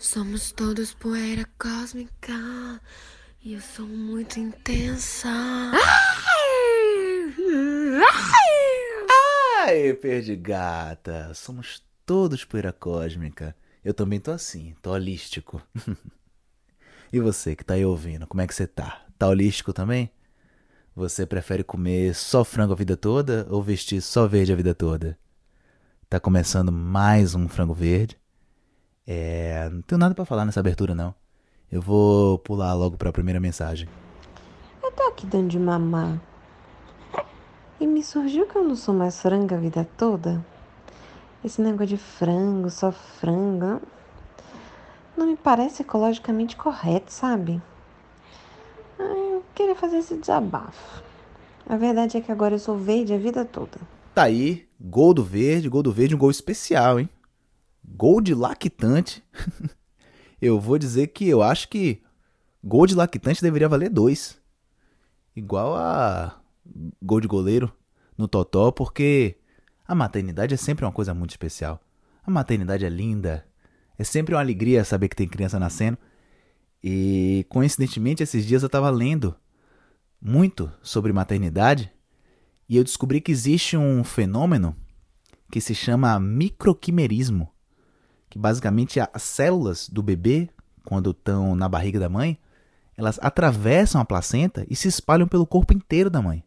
Somos todos poeira cósmica e eu sou muito intensa. Ai, perdigata, somos todos poeira cósmica. Eu também tô assim, tô holístico. e você que tá aí ouvindo, como é que você tá? Tá holístico também? Você prefere comer só frango a vida toda ou vestir só verde a vida toda? Tá começando mais um frango verde. É, não tenho nada para falar nessa abertura não. Eu vou pular logo para a primeira mensagem. Eu tô aqui dando de mamar. E me surgiu que eu não sou mais frango a vida toda. Esse negócio de frango, só frango, não me parece ecologicamente correto, sabe? Eu queria fazer esse desabafo. A verdade é que agora eu sou verde a vida toda. Tá aí, gol do verde, gol do verde, um gol especial, hein? Gol de lactante. eu vou dizer que eu acho que gol de lactante deveria valer dois. Igual a gol de goleiro no Totó, porque a maternidade é sempre uma coisa muito especial. A maternidade é linda. É sempre uma alegria saber que tem criança nascendo. E coincidentemente, esses dias eu estava lendo muito sobre maternidade e eu descobri que existe um fenômeno que se chama microquimerismo que basicamente as células do bebê, quando estão na barriga da mãe, elas atravessam a placenta e se espalham pelo corpo inteiro da mãe.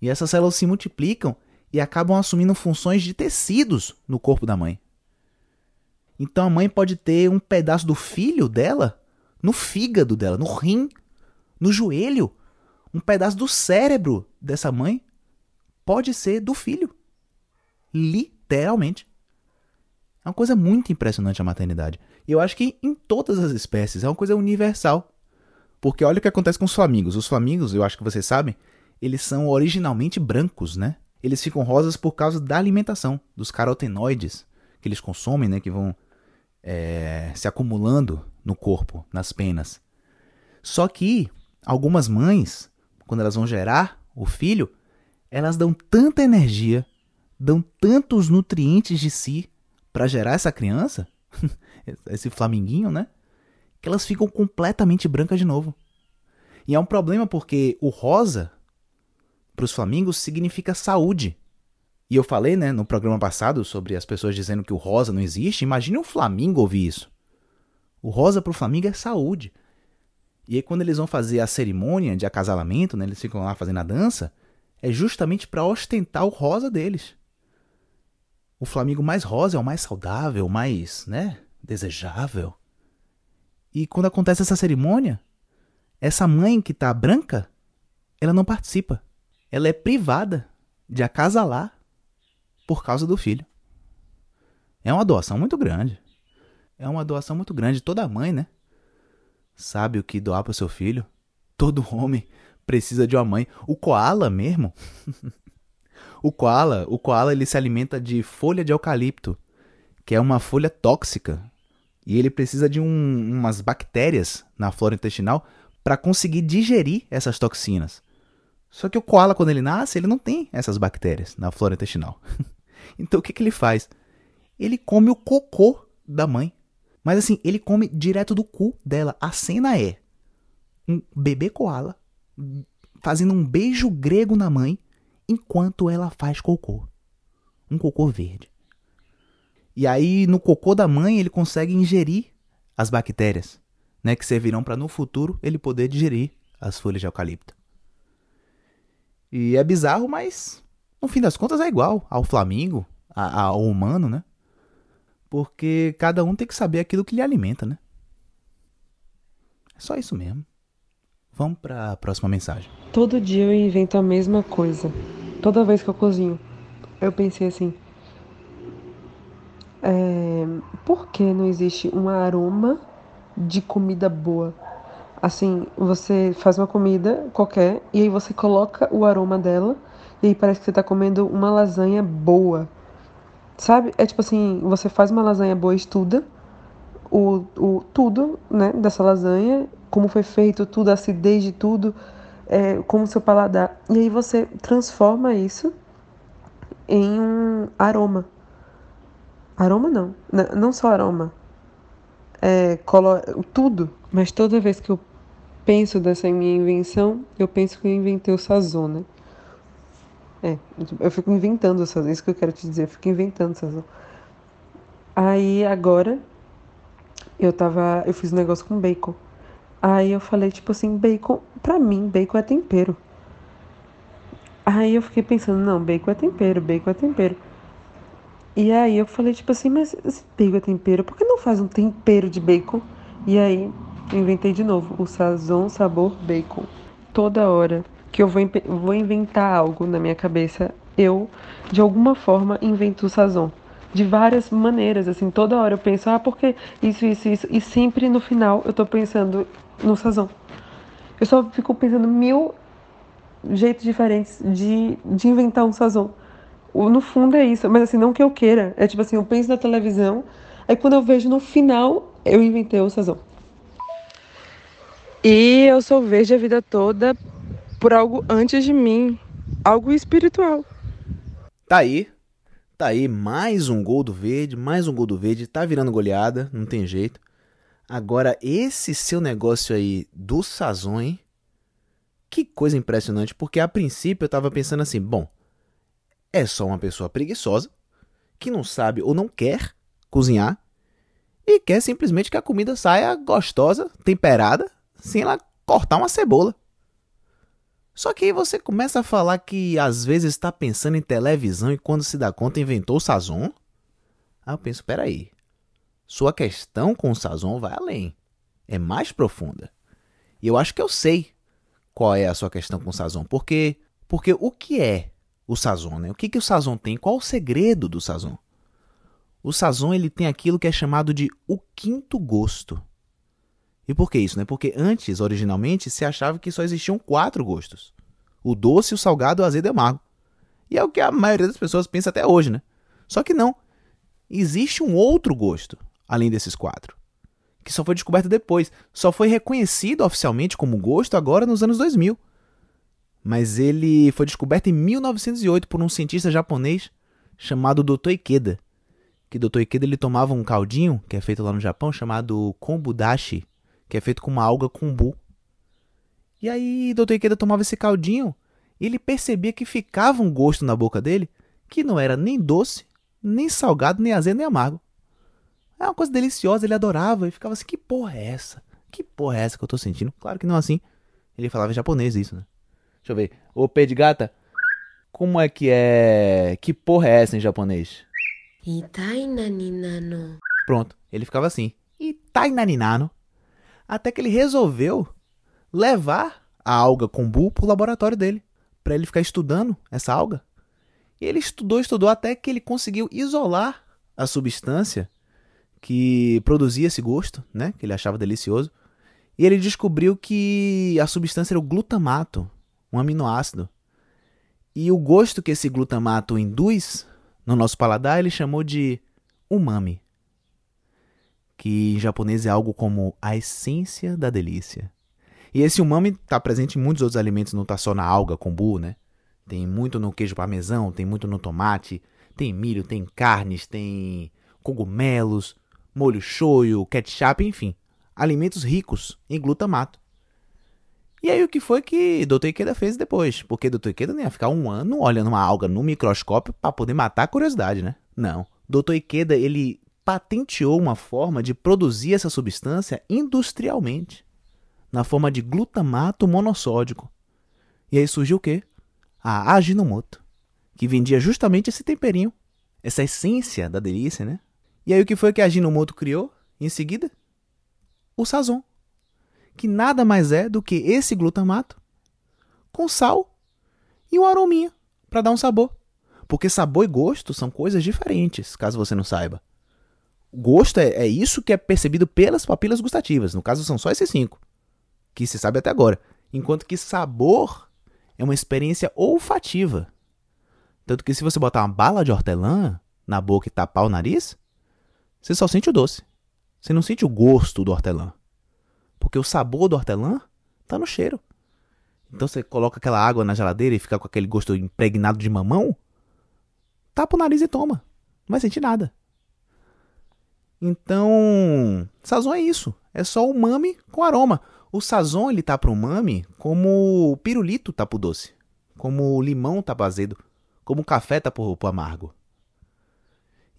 E essas células se multiplicam e acabam assumindo funções de tecidos no corpo da mãe. Então a mãe pode ter um pedaço do filho dela no fígado dela, no rim, no joelho. Um pedaço do cérebro dessa mãe pode ser do filho. Literalmente. É uma coisa muito impressionante a maternidade. Eu acho que em todas as espécies é uma coisa universal. Porque olha o que acontece com os flamingos. Os flamingos, eu acho que vocês sabem, eles são originalmente brancos, né? Eles ficam rosas por causa da alimentação, dos carotenoides que eles consomem, né? Que vão é, se acumulando no corpo, nas penas. Só que algumas mães, quando elas vão gerar o filho, elas dão tanta energia, dão tantos nutrientes de si para gerar essa criança, esse flaminguinho, né? Que elas ficam completamente brancas de novo. E é um problema porque o rosa para os flamingos significa saúde. E eu falei, né, no programa passado sobre as pessoas dizendo que o rosa não existe. Imagine um flamingo ouvir isso. O rosa para o flamingo é saúde. E aí quando eles vão fazer a cerimônia de acasalamento, né, eles ficam lá fazendo a dança, é justamente para ostentar o rosa deles o Flamengo mais rosa é o mais saudável, mais, né, desejável. E quando acontece essa cerimônia, essa mãe que tá branca, ela não participa. Ela é privada de acasalar por causa do filho. É uma doação muito grande. É uma doação muito grande. Toda mãe, né? Sabe o que doar para seu filho. Todo homem precisa de uma mãe. O koala mesmo O koala, o koala ele se alimenta de folha de eucalipto, que é uma folha tóxica. E ele precisa de um, umas bactérias na flora intestinal para conseguir digerir essas toxinas. Só que o koala, quando ele nasce, ele não tem essas bactérias na flora intestinal. então o que, que ele faz? Ele come o cocô da mãe. Mas assim, ele come direto do cu dela. A cena é um bebê koala fazendo um beijo grego na mãe enquanto ela faz cocô. Um cocô verde. E aí, no cocô da mãe, ele consegue ingerir as bactérias, né, que servirão para no futuro ele poder digerir as folhas de eucalipto. E é bizarro, mas no fim das contas é igual ao flamingo, ao humano, né? Porque cada um tem que saber aquilo que lhe alimenta, né? É só isso mesmo. Vamos para a próxima mensagem. Todo dia eu invento a mesma coisa. Toda vez que eu cozinho, eu pensei assim: é, por que não existe um aroma de comida boa? Assim, você faz uma comida qualquer e aí você coloca o aroma dela e aí parece que você tá comendo uma lasanha boa. Sabe? É tipo assim, você faz uma lasanha boa, estuda o, o tudo, né, dessa lasanha, como foi feito tudo, a acidez de tudo, é, como seu paladar. E aí você transforma isso em um aroma. Aroma não, não só aroma. é, tudo. Mas toda vez que eu penso dessa minha invenção, eu penso que eu inventei o sazon, né? É, eu fico inventando o sazon, isso que eu quero te dizer, eu fico inventando o sazon. Aí agora eu tava, eu fiz um negócio com bacon. Aí eu falei tipo assim, bacon, pra mim, bacon é tempero. Aí eu fiquei pensando, não, bacon é tempero, bacon é tempero. E aí eu falei, tipo assim, mas esse bacon é tempero, por que não faz um tempero de bacon? E aí inventei de novo, o sazon sabor bacon. Toda hora que eu vou, vou inventar algo na minha cabeça, eu, de alguma forma, invento o sazon. De várias maneiras, assim, toda hora eu penso, ah, porque isso, isso, isso. E sempre no final eu tô pensando no sazon. Eu só fico pensando mil jeitos diferentes de, de inventar um sazon. No fundo é isso, mas assim, não que eu queira. É tipo assim, eu penso na televisão, aí quando eu vejo no final, eu inventei o sazon. E eu sou verde a vida toda por algo antes de mim, algo espiritual. Tá aí, tá aí, mais um gol do verde, mais um gol do verde, tá virando goleada, não tem jeito. Agora, esse seu negócio aí do sazon? Que coisa impressionante, porque a princípio eu tava pensando assim, bom, é só uma pessoa preguiçosa que não sabe ou não quer cozinhar e quer simplesmente que a comida saia gostosa, temperada, sem ela cortar uma cebola. Só que aí você começa a falar que às vezes está pensando em televisão e quando se dá conta inventou o Sazon. Aí eu penso, peraí, sua questão com o Sazon vai além, é mais profunda. E eu acho que eu sei qual é a sua questão com o Sazon, porque porque o que é o Sazon, né? O que, que o Sazon tem? Qual o segredo do Sazon? O Sazon ele tem aquilo que é chamado de o quinto gosto. E por que isso? Né? Porque antes, originalmente, se achava que só existiam quatro gostos: o doce, o salgado, o azedo e o amargo. E é o que a maioria das pessoas pensa até hoje, né? Só que não. Existe um outro gosto, além desses quatro, que só foi descoberto depois. Só foi reconhecido oficialmente como gosto agora nos anos 2000 mas ele foi descoberto em 1908 por um cientista japonês chamado Dr. Ikeda. Que Dr. Ikeda ele tomava um caldinho, que é feito lá no Japão, chamado kombudashi, que é feito com uma alga kombu. E aí Dr. Ikeda tomava esse caldinho e ele percebia que ficava um gosto na boca dele que não era nem doce, nem salgado, nem azedo, nem amargo. É uma coisa deliciosa, ele adorava e ficava assim: que porra é essa? Que porra é essa que eu tô sentindo? Claro que não assim. Ele falava em japonês isso, né? Deixa eu ver. Ô pé de gata, como é que é. Que porra é essa em japonês? Itainaninano. Pronto, ele ficava assim. Itainaninano. Até que ele resolveu levar a alga kombu pro laboratório dele. para ele ficar estudando essa alga. E ele estudou, estudou até que ele conseguiu isolar a substância que produzia esse gosto, né? Que ele achava delicioso. E ele descobriu que a substância era o glutamato, um aminoácido. E o gosto que esse glutamato induz no nosso paladar ele chamou de umami, que em japonês é algo como a essência da delícia. E esse umami está presente em muitos outros alimentos, não está só na alga, kombu, né? Tem muito no queijo parmesão, tem muito no tomate, tem milho, tem carnes, tem cogumelos, molho shoyu, ketchup, enfim, alimentos ricos em glutamato. E aí o que foi que Dr. Ikeda fez depois? Porque Dr. Ikeda não ia ficar um ano olhando uma alga no microscópio para poder matar a curiosidade, né? Não. Dr. Ikeda, ele patenteou uma forma de produzir essa substância industrialmente, na forma de glutamato monossódico. E aí surgiu o quê? A Aginomoto, que vendia justamente esse temperinho, essa essência da delícia, né? E aí o que foi que a Aginomoto criou em seguida? O Sazon que nada mais é do que esse glutamato com sal e um arominha para dar um sabor. Porque sabor e gosto são coisas diferentes, caso você não saiba. Gosto é, é isso que é percebido pelas papilas gustativas. No caso, são só esses cinco, que se sabe até agora. Enquanto que sabor é uma experiência olfativa. Tanto que se você botar uma bala de hortelã na boca e tapar o nariz, você só sente o doce. Você não sente o gosto do hortelã. Porque o sabor do hortelã tá no cheiro. Então você coloca aquela água na geladeira e fica com aquele gosto impregnado de mamão, tapa o nariz e toma. Não vai sentir nada. Então, sazon é isso. É só umami com aroma. O sazon ele tá pro umami como o pirulito tá pro doce, como o limão tá pro azedo, como o café tá pro, pro amargo.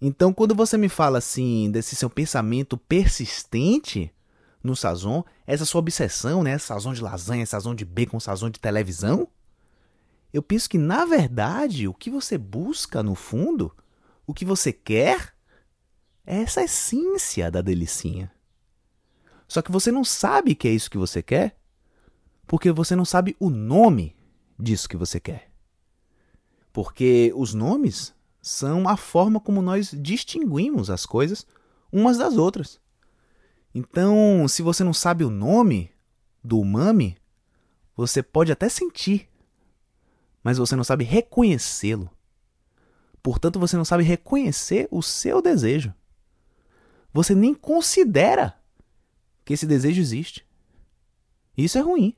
Então, quando você me fala assim desse seu pensamento persistente no sazon, essa sua obsessão, né, sazon de lasanha, sazon de bacon, sazon de televisão, eu penso que na verdade o que você busca no fundo, o que você quer, é essa essência da delicinha. Só que você não sabe que é isso que você quer, porque você não sabe o nome disso que você quer. Porque os nomes são a forma como nós distinguimos as coisas umas das outras. Então, se você não sabe o nome do umami, você pode até sentir, mas você não sabe reconhecê-lo. Portanto, você não sabe reconhecer o seu desejo. Você nem considera que esse desejo existe. Isso é ruim.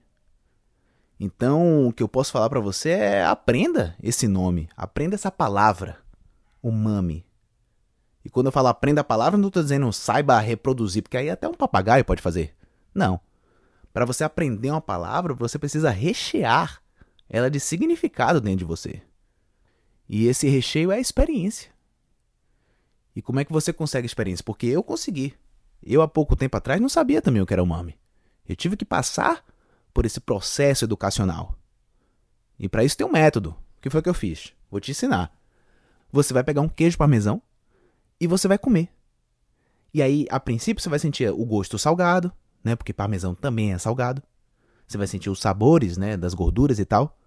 Então, o que eu posso falar para você é aprenda esse nome, aprenda essa palavra, umami. E quando eu falo aprenda a palavra, não estou dizendo saiba reproduzir, porque aí até um papagaio pode fazer. Não. Para você aprender uma palavra, você precisa rechear ela de significado dentro de você. E esse recheio é a experiência. E como é que você consegue experiência? Porque eu consegui. Eu, há pouco tempo atrás, não sabia também o que era umami. Eu tive que passar por esse processo educacional. E para isso tem um método. O que foi que eu fiz? Vou te ensinar. Você vai pegar um queijo parmesão e você vai comer. E aí, a princípio, você vai sentir o gosto salgado, né? Porque parmesão também é salgado. Você vai sentir os sabores, né? Das gorduras e tal.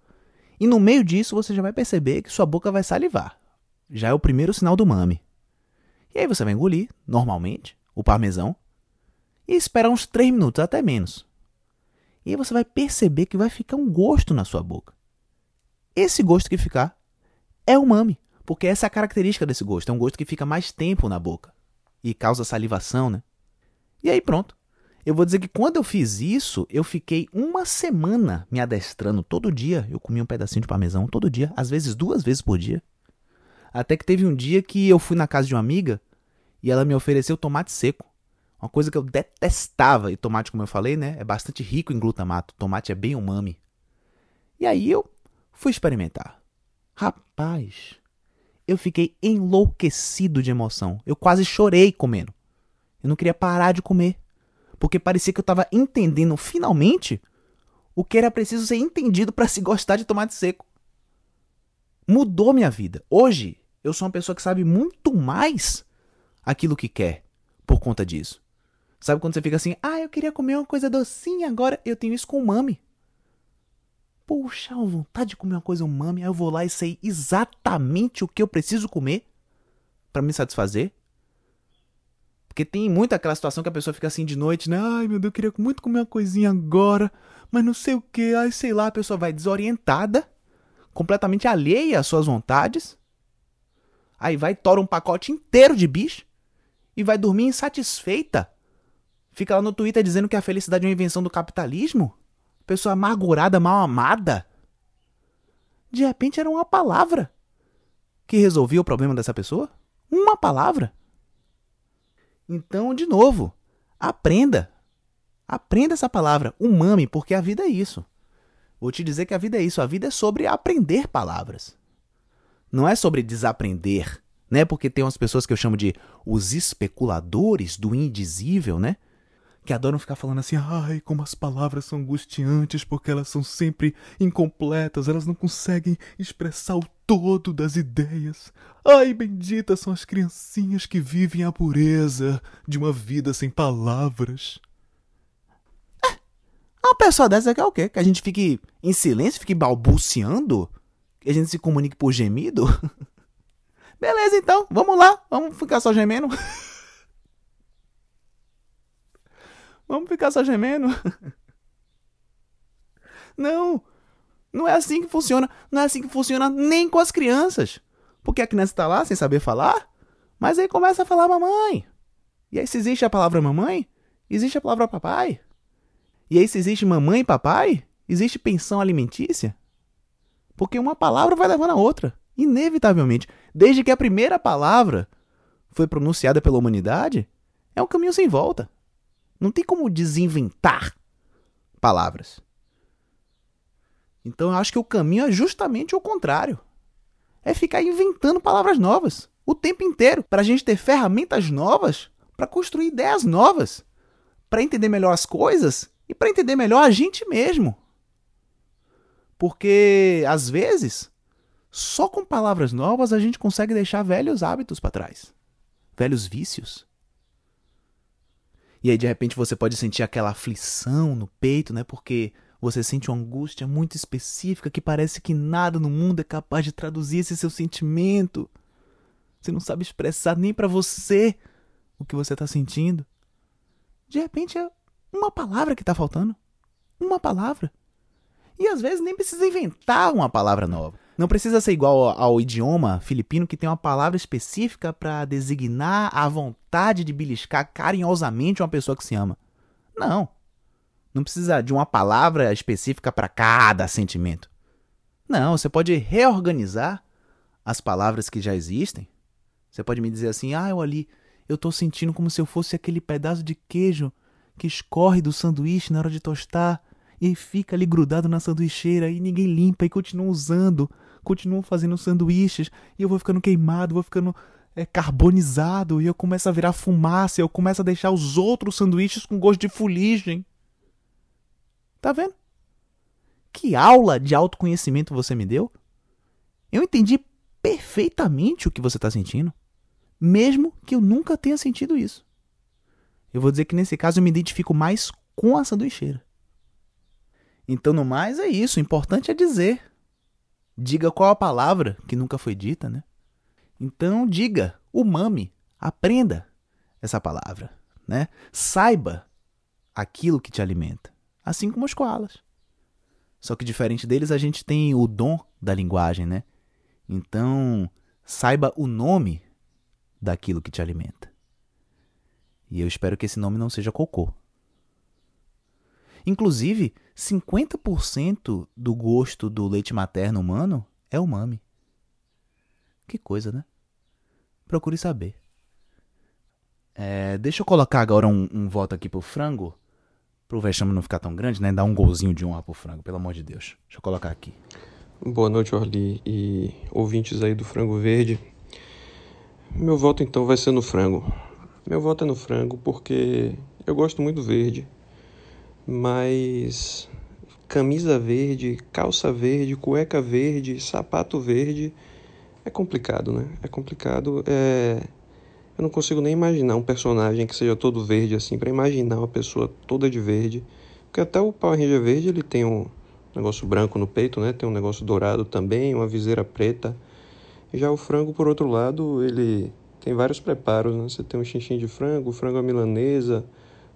E no meio disso, você já vai perceber que sua boca vai salivar. Já é o primeiro sinal do mame. E aí você vai engolir, normalmente o parmesão, e esperar uns 3 minutos, até menos. E aí você vai perceber que vai ficar um gosto na sua boca. Esse gosto que ficar é umami, porque essa é a característica desse gosto, é um gosto que fica mais tempo na boca e causa salivação, né? E aí pronto. Eu vou dizer que quando eu fiz isso, eu fiquei uma semana me adestrando todo dia. Eu comia um pedacinho de parmesão todo dia, às vezes duas vezes por dia. Até que teve um dia que eu fui na casa de uma amiga e ela me ofereceu tomate seco. Uma coisa que eu detestava. E tomate, como eu falei, né? É bastante rico em glutamato. Tomate é bem umami. E aí eu fui experimentar. Rapaz, eu fiquei enlouquecido de emoção. Eu quase chorei comendo. Eu não queria parar de comer. Porque parecia que eu estava entendendo finalmente o que era preciso ser entendido para se gostar de tomate seco. Mudou minha vida. Hoje, eu sou uma pessoa que sabe muito mais aquilo que quer por conta disso. Sabe quando você fica assim, ah, eu queria comer uma coisa docinha, agora eu tenho isso com mami. Poxa, vontade de comer uma coisa umami, aí eu vou lá e sei exatamente o que eu preciso comer para me satisfazer. Porque tem muito aquela situação que a pessoa fica assim de noite, né? Ai, meu Deus, eu queria muito comer uma coisinha agora, mas não sei o que. Ai, sei lá, a pessoa vai desorientada, completamente alheia às suas vontades. Aí vai, tora um pacote inteiro de bicho e vai dormir insatisfeita. Fica lá no Twitter dizendo que a felicidade é uma invenção do capitalismo. Pessoa amargurada, mal amada. De repente era uma palavra que resolvia o problema dessa pessoa. Uma palavra. Então, de novo, aprenda. Aprenda essa palavra, umami, porque a vida é isso. Vou te dizer que a vida é isso. A vida é sobre aprender palavras. Não é sobre desaprender né? Porque tem umas pessoas que eu chamo de os especuladores do indizível, né? Que adoram ficar falando assim, ai, como as palavras são angustiantes porque elas são sempre incompletas, elas não conseguem expressar o todo das ideias. Ai, benditas são as criancinhas que vivem a pureza de uma vida sem palavras. É, uma pessoa dessa quer o quê? Que a gente fique em silêncio, fique balbuciando? Que a gente se comunique por gemido? Beleza, então, vamos lá, vamos ficar só gemendo. vamos ficar só gemendo. Não, não é assim que funciona. Não é assim que funciona nem com as crianças. Porque a criança está lá sem saber falar, mas aí começa a falar mamãe. E aí, se existe a palavra mamãe, existe a palavra papai. E aí, se existe mamãe e papai, existe pensão alimentícia. Porque uma palavra vai levando a outra. Inevitavelmente, desde que a primeira palavra foi pronunciada pela humanidade, É um caminho sem volta. Não tem como desinventar palavras. Então eu acho que o caminho é justamente o contrário. É ficar inventando palavras novas o tempo inteiro para a gente ter ferramentas novas para construir ideias novas, para entender melhor as coisas e para entender melhor a gente mesmo. Porque às vezes, só com palavras novas a gente consegue deixar velhos hábitos para trás, velhos vícios. E aí de repente você pode sentir aquela aflição no peito, né? Porque você sente uma angústia muito específica que parece que nada no mundo é capaz de traduzir esse seu sentimento. Você não sabe expressar nem para você o que você está sentindo. De repente é uma palavra que está faltando. Uma palavra. E às vezes nem precisa inventar uma palavra nova. Não precisa ser igual ao idioma filipino que tem uma palavra específica para designar a vontade de beliscar carinhosamente uma pessoa que se ama. Não. Não precisa de uma palavra específica para cada sentimento. Não, você pode reorganizar as palavras que já existem. Você pode me dizer assim: "Ah, eu ali, eu tô sentindo como se eu fosse aquele pedaço de queijo que escorre do sanduíche na hora de tostar e fica ali grudado na sanduicheira e ninguém limpa e continua usando continuam fazendo sanduíches e eu vou ficando queimado, vou ficando é, carbonizado e eu começo a virar fumaça, eu começo a deixar os outros sanduíches com gosto de fuligem. Tá vendo? Que aula de autoconhecimento você me deu? Eu entendi perfeitamente o que você está sentindo, mesmo que eu nunca tenha sentido isso. Eu vou dizer que nesse caso eu me identifico mais com a sanduicheira. Então, no mais, é isso. O importante é dizer. Diga qual a palavra que nunca foi dita, né? Então diga, umami, aprenda essa palavra, né? Saiba aquilo que te alimenta, assim como os koalas. Só que diferente deles, a gente tem o dom da linguagem, né? Então, saiba o nome daquilo que te alimenta. E eu espero que esse nome não seja cocô. Inclusive, 50% do gosto do leite materno humano é umami. Que coisa, né? Procure saber. É, deixa eu colocar agora um, um voto aqui pro frango. Pro vexame não ficar tão grande, né? Dar um golzinho de honra pro frango, pelo amor de Deus. Deixa eu colocar aqui. Boa noite, Orly e ouvintes aí do Frango Verde. Meu voto então vai ser no frango. Meu voto é no frango porque eu gosto muito do verde mas camisa verde, calça verde, cueca verde, sapato verde é complicado, né? É complicado. É... Eu não consigo nem imaginar um personagem que seja todo verde assim, para imaginar uma pessoa toda de verde. Porque até o Power Ranger verde ele tem um negócio branco no peito, né? Tem um negócio dourado também, uma viseira preta. Já o frango, por outro lado, ele tem vários preparos, né? Você tem um xinxim de frango, frango à milanesa,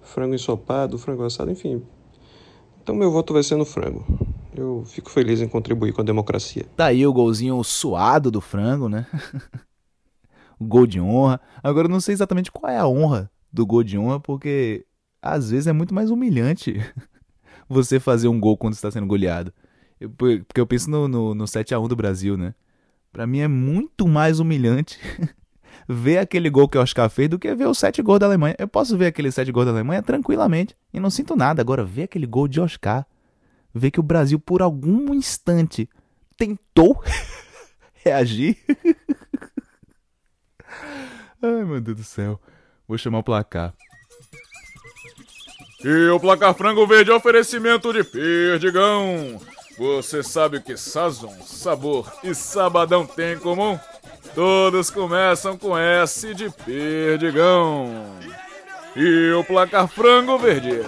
frango ensopado, frango assado, enfim. Então meu voto vai ser no frango. Eu fico feliz em contribuir com a democracia. Tá aí o golzinho suado do frango, né? o gol de honra. Agora eu não sei exatamente qual é a honra do gol de honra, porque às vezes é muito mais humilhante você fazer um gol quando está sendo goleado. Eu, porque eu penso no, no, no 7x1 do Brasil, né? Pra mim é muito mais humilhante ver aquele gol que o Oscar fez do que ver os sete gols da Alemanha. Eu posso ver aqueles sete gols da Alemanha tranquilamente e não sinto nada. Agora, ver aquele gol de Oscar, ver que o Brasil por algum instante tentou reagir. Ai, meu Deus do céu. Vou chamar o placar. E o placar frango verde é oferecimento de Perdigão. Você sabe o que sazon, sabor e sabadão tem em comum? Todos começam com S de Perdigão. E o placar frango verde.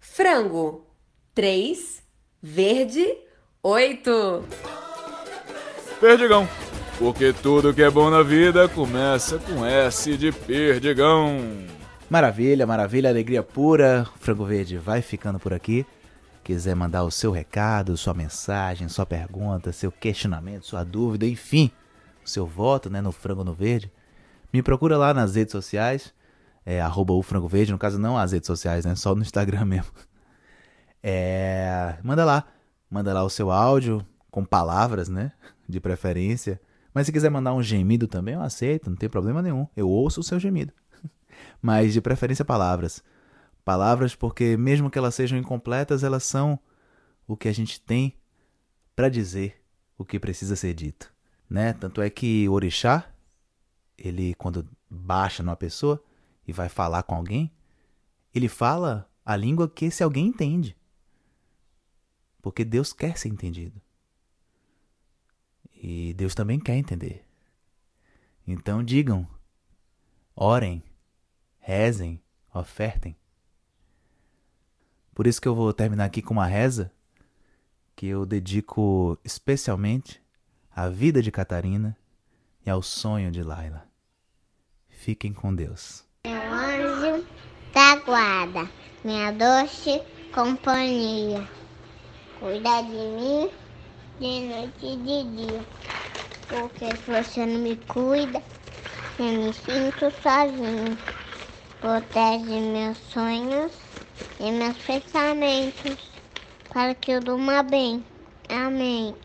Frango 3, verde 8. Perdigão. Porque tudo que é bom na vida começa com S de Perdigão. Maravilha, maravilha, alegria pura. Frango Verde vai ficando por aqui quiser mandar o seu recado, sua mensagem, sua pergunta, seu questionamento, sua dúvida, enfim, o seu voto né, no Frango no Verde, me procura lá nas redes sociais, é, arroba o Frango Verde, no caso não as redes sociais, né, só no Instagram mesmo. É, manda lá, manda lá o seu áudio, com palavras, né, de preferência. Mas se quiser mandar um gemido também, eu aceito, não tem problema nenhum. Eu ouço o seu gemido. Mas de preferência palavras. Palavras porque, mesmo que elas sejam incompletas, elas são o que a gente tem para dizer o que precisa ser dito. Né? Tanto é que o orixá, ele quando baixa numa pessoa e vai falar com alguém, ele fala a língua que esse alguém entende. Porque Deus quer ser entendido. E Deus também quer entender. Então digam, orem, rezem, ofertem. Por isso que eu vou terminar aqui com uma reza que eu dedico especialmente à vida de Catarina e ao sonho de Laila. Fiquem com Deus. Meu anjo da guarda, minha doce companhia, cuida de mim de noite e de dia, porque se você não me cuida, eu me sinto sozinho. Protege meus sonhos e meus pensamentos, para que eu durma bem. Amém.